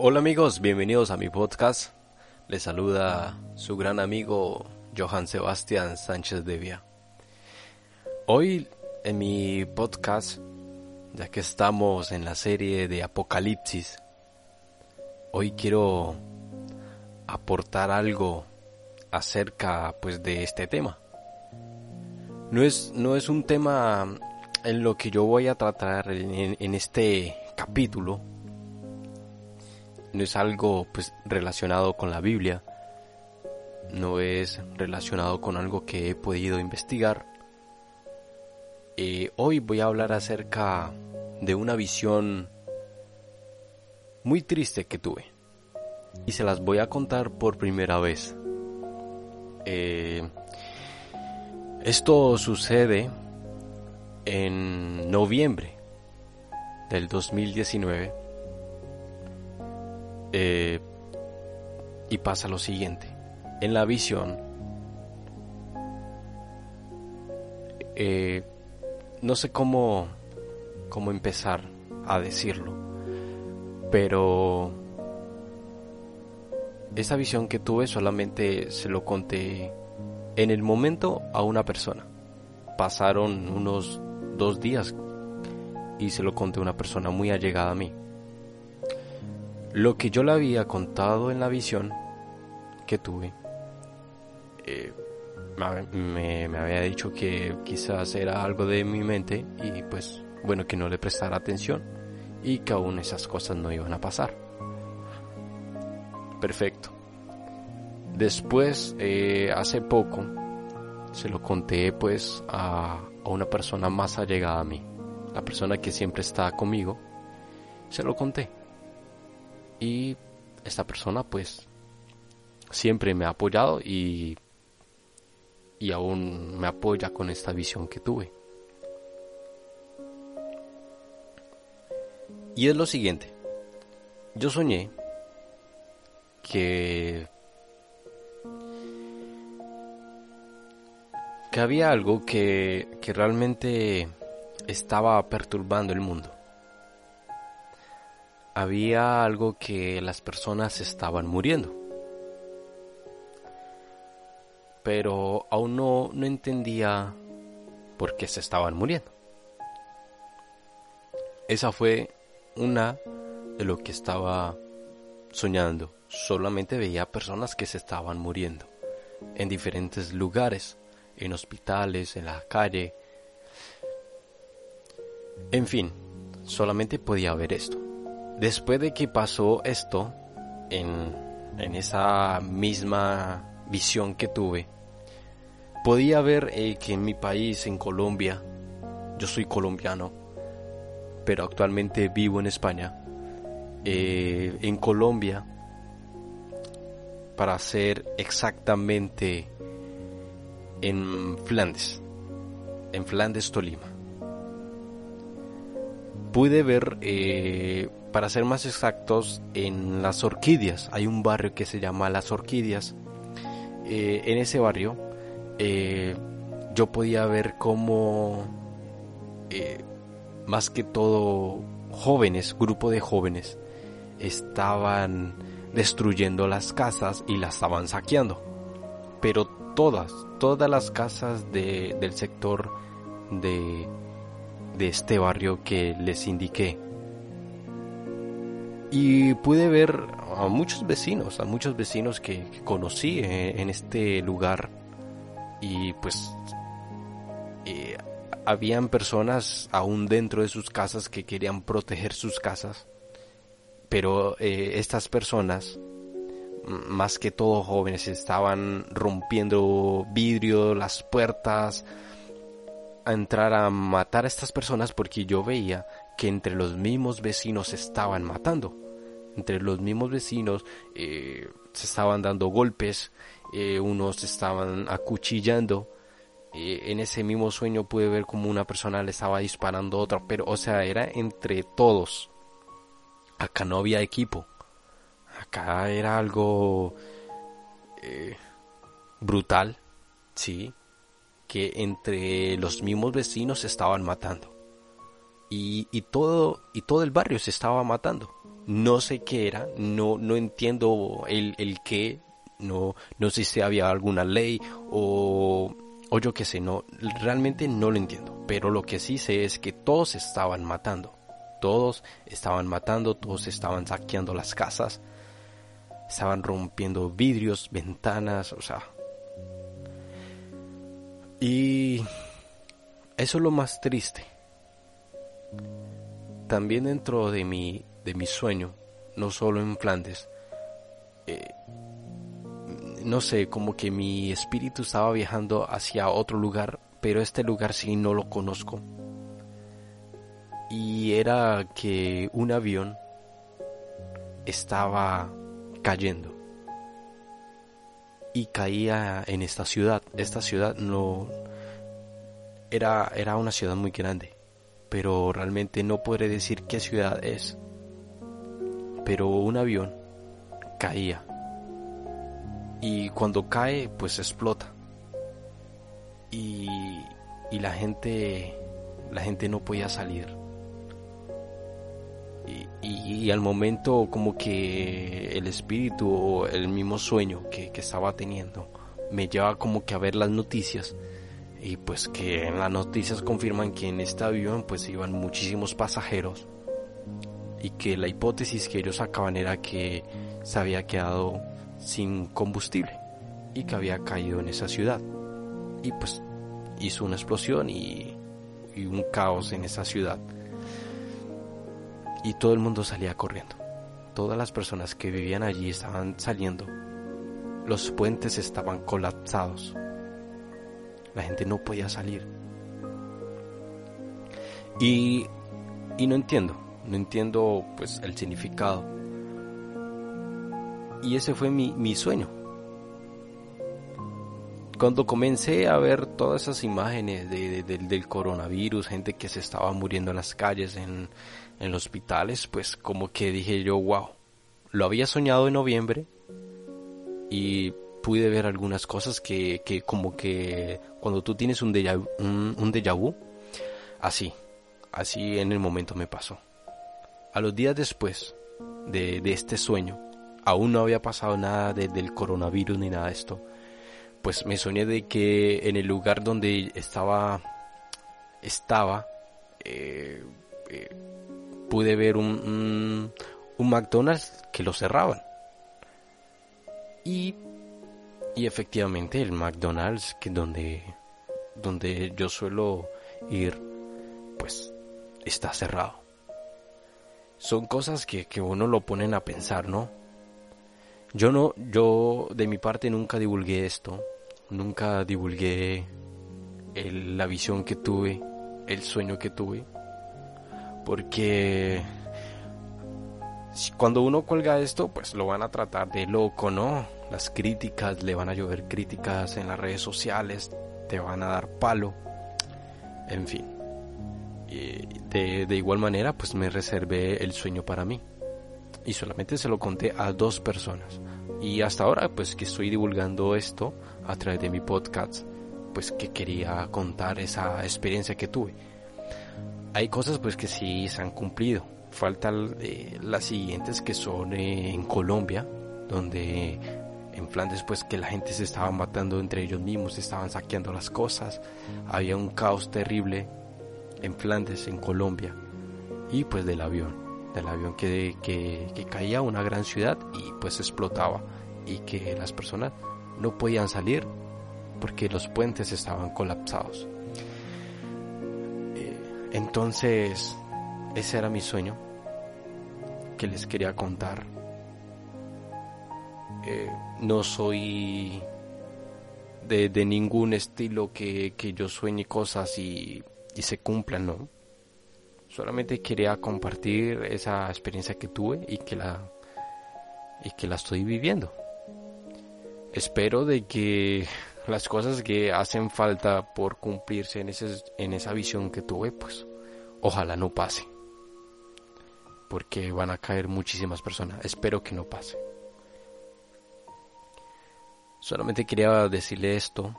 Hola amigos, bienvenidos a mi podcast. Les saluda su gran amigo Johan Sebastián Sánchez de Vía. Hoy en mi podcast, ya que estamos en la serie de Apocalipsis, hoy quiero aportar algo acerca pues de este tema. No es, no es un tema en lo que yo voy a tratar en, en este capítulo, no es algo pues relacionado con la Biblia, no es relacionado con algo que he podido investigar. Hoy voy a hablar acerca de una visión muy triste que tuve y se las voy a contar por primera vez. Eh, esto sucede en noviembre del 2019 eh, y pasa lo siguiente. En la visión, eh, no sé cómo, cómo empezar a decirlo, pero esa visión que tuve solamente se lo conté en el momento a una persona. Pasaron unos dos días y se lo conté a una persona muy allegada a mí. Lo que yo le había contado en la visión que tuve, eh, me, había dicho que quizás era algo de mi mente y pues bueno que no le prestara atención y que aún esas cosas no iban a pasar. Perfecto. Después, eh, hace poco, se lo conté pues a, a una persona más allegada a mí, la persona que siempre está conmigo, se lo conté y esta persona pues siempre me ha apoyado y, y aún me apoya con esta visión que tuve. Y es lo siguiente, yo soñé que que había algo que, que realmente estaba perturbando el mundo había algo que las personas estaban muriendo. Pero aún no, no entendía por qué se estaban muriendo. Esa fue una de lo que estaba soñando. Solamente veía personas que se estaban muriendo en diferentes lugares, en hospitales, en la calle. En fin, solamente podía ver esto. Después de que pasó esto, en, esa misma visión que tuve, podía ver eh, que en mi país, en Colombia, yo soy colombiano, pero actualmente vivo en España, eh, en Colombia, para ser exactamente en Flandes, en Flandes, Tolima. Pude ver eh, para ser más exactos, en Las Orquídeas. Hay un barrio que se llama Las Orquídeas. Eh, en ese barrio eh, yo podía ver cómo, eh, más que todo, jóvenes, grupo de jóvenes, estaban destruyendo las casas y las estaban saqueando. Pero todas, todas las casas del sector de, de este barrio que les indiqué y pude ver a muchos vecinos, a muchos vecinos que, conocí eh, en, este lugar. Y pues eh, habían personas aún dentro de sus casas que querían proteger sus casas, pero eh, estas personas, más que todo jóvenes, estaban rompiendo vidrio, las puertas, a entrar a matar a estas personas porque yo veía que entre los mismos vecinos se estaban matando. Entre los mismos vecinos eh, se estaban dando golpes, eh, unos estaban acuchillando. Eh, en ese mismo sueño pude ver como una persona le estaba disparando a otra, pero o sea, era entre todos. Acá no había equipo. Acá era algo brutal, sí, que entre los mismos vecinos se estaban matando. Y, todo, y todo el barrio se estaba matando. No sé qué era, no, no entiendo el, el qué, no, no sé si había alguna ley o, o yo qué sé, no, realmente no lo entiendo. Pero lo que sí sé es que todos estaban matando. Todos estaban matando, todos estaban saqueando las casas, estaban rompiendo vidrios, ventanas, o sea, y eso es lo más triste. También dentro de mi, de mi sueño, no solo en Flandes, eh, no sé, como que mi espíritu estaba viajando hacia otro lugar, pero este lugar sí no lo conozco. Y era que un avión estaba cayendo y caía en esta ciudad. Esta ciudad no era, era una ciudad muy grande, pero realmente no podré decir qué ciudad es. Pero un avión caía. Y cuando cae pues explota. Y, y la gente la gente no podía salir. Y, al momento como que el espíritu o el mismo sueño que, estaba teniendo me lleva como que a ver las noticias y pues que en las noticias confirman que en este avión pues iban muchísimos pasajeros y que la hipótesis que ellos sacaban era que se había quedado sin combustible y que había caído en esa ciudad y pues hizo una explosión y un caos en esa ciudad y todo el mundo salía corriendo. Todas las personas que vivían allí estaban saliendo. Los puentes estaban colapsados. La gente no podía salir. Y, y no entiendo, no entiendo pues el significado. Y ese fue mi, mi sueño. Cuando comencé a ver todas esas imágenes del coronavirus, gente que se estaba muriendo en las calles, en, en hospitales, pues como que dije yo, wow, lo había soñado en noviembre y pude ver algunas cosas que, que como que cuando tú tienes un déjà, un, vu, así, así en el momento me pasó. A los días después de, de este sueño, aún no había pasado nada del coronavirus ni nada de esto, pues me soñé de que en el lugar donde estaba, estaba, eh, eh, pude ver un, un, McDonald's que lo cerraban. Y, y efectivamente el McDonald's que donde, donde yo suelo ir, pues está cerrado. Son cosas que, que uno lo ponen a pensar, ¿no? Yo no, yo de mi parte nunca divulgué esto, nunca divulgué la visión que tuve, el sueño que tuve, porque cuando uno cuelga esto, pues lo van a tratar de loco, ¿no? Las críticas, le van a llover críticas en las redes sociales, te van a dar palo, en fin. De, de igual manera, pues me reservé el sueño para mí. Y solamente se lo conté a dos personas. Y hasta ahora, pues que estoy divulgando esto a través de mi podcast, pues que quería contar esa experiencia que tuve hay cosas pues que sí se han cumplido. Faltan eh, las siguientes que son eh, en Colombia, donde en Flandes pues que la gente se estaba matando entre ellos mismos, se estaban saqueando las cosas, había un caos terrible en Flandes, en Colombia, y pues del avión, del avión que, que, que caía a una gran ciudad y pues explotaba y que las personas no podían salir porque los puentes estaban colapsados. Entonces, ese era mi sueño que les quería contar. Eh, no soy de, ningún estilo que, yo sueñe cosas y, y se cumplan, ¿no? solamente quería compartir esa experiencia que tuve y que la y que la estoy viviendo. Espero de que las cosas que hacen falta por cumplirse en, ese, en esa visión que tuve, pues ojalá no pase. Porque van a caer muchísimas personas. Espero que no pase. Solamente quería decirle esto.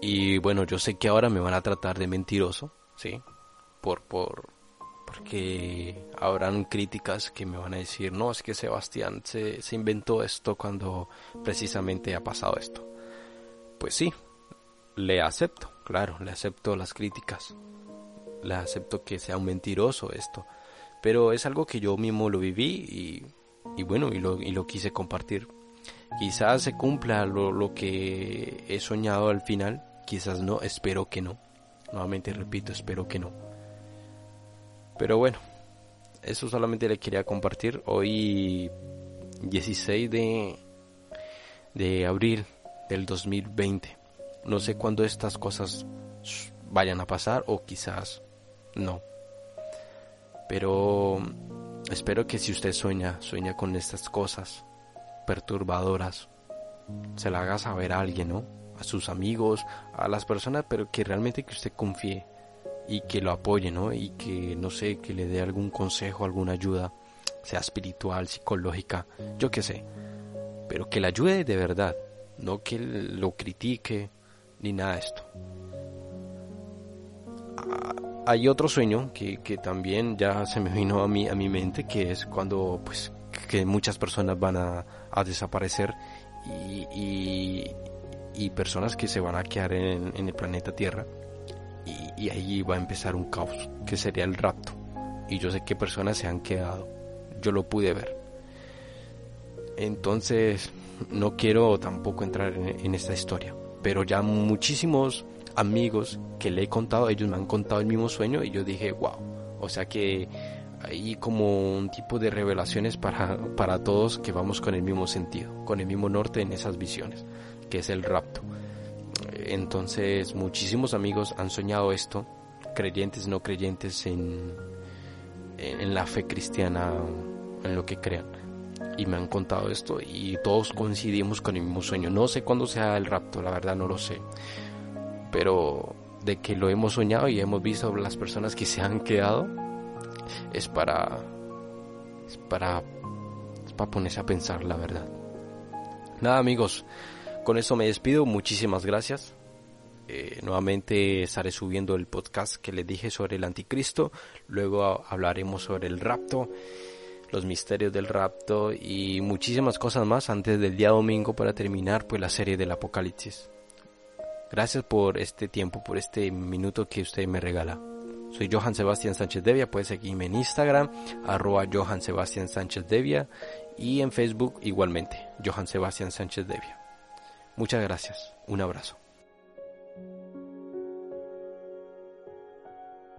Y bueno, yo sé que ahora me van a tratar de mentiroso, ¿sí? Por, por, porque habrán críticas que me van a decir, no, es que Sebastián se, se inventó esto cuando precisamente ha pasado esto. Pues sí, le acepto, claro, le acepto las críticas. Le acepto que sea un mentiroso esto. Pero es algo que yo mismo lo viví y, y bueno, y lo, y lo quise compartir Quizás se cumpla lo, lo que he soñado al final, quizás no, espero que no. Nuevamente repito, espero que no. Pero bueno, eso solamente le quería compartir. Hoy 16 de, de abril del 2020. No sé cuándo estas cosas vayan a pasar o quizás no. Pero espero que si usted sueña, sueña con estas cosas, perturbadoras, se la haga saber a alguien, ¿no? A sus amigos, a las personas, pero que realmente que usted confíe y que lo apoye, ¿no? Y que, no sé, que le dé algún consejo, alguna ayuda, sea espiritual, psicológica, yo qué sé. Pero que le ayude de verdad, no que lo critique ni nada de esto. Ah, hay otro sueño que, que también ya se me vino a mí a mi mente, que es cuando pues que muchas personas van a, desaparecer y, y, personas que se van a quedar en, el planeta Tierra y, y, ahí va a empezar un caos que sería el rapto. Y yo sé que personas se han quedado. Yo lo pude ver. Entonces no quiero tampoco entrar en, en esta historia pero ya muchísimos amigos que le he contado ellos me han contado el mismo sueño y yo dije wow o sea que hay como un tipo de revelaciones para, para todos que vamos con el mismo sentido, con el mismo norte en esas visiones, que es el rapto. Entonces muchísimos amigos han soñado esto, creyentes, no creyentes en, en la fe cristiana, en lo que crean. Y me han contado esto y todos coincidimos con el mismo sueño. No sé cuándo sea el rapto, la verdad no lo sé. Pero de que lo hemos soñado y hemos visto las personas que se han quedado, es para, es para, es para ponerse a pensar la verdad. Nada amigos, con eso me despido, muchísimas gracias. Eh, nuevamente estaré subiendo el podcast que les dije sobre el anticristo, luego hablaremos sobre el rapto, los misterios del rapto y muchísimas cosas más antes del día domingo para terminar pues la serie del apocalipsis. Gracias por este tiempo, por este minuto que usted me regala. Soy Johan Sebastián Sánchez Devia, puedes seguirme en Instagram, arroba Johan Sebastián Sánchez Devia y en Facebook igualmente, Johan Sebastián Sánchez Devia. Muchas gracias, un abrazo.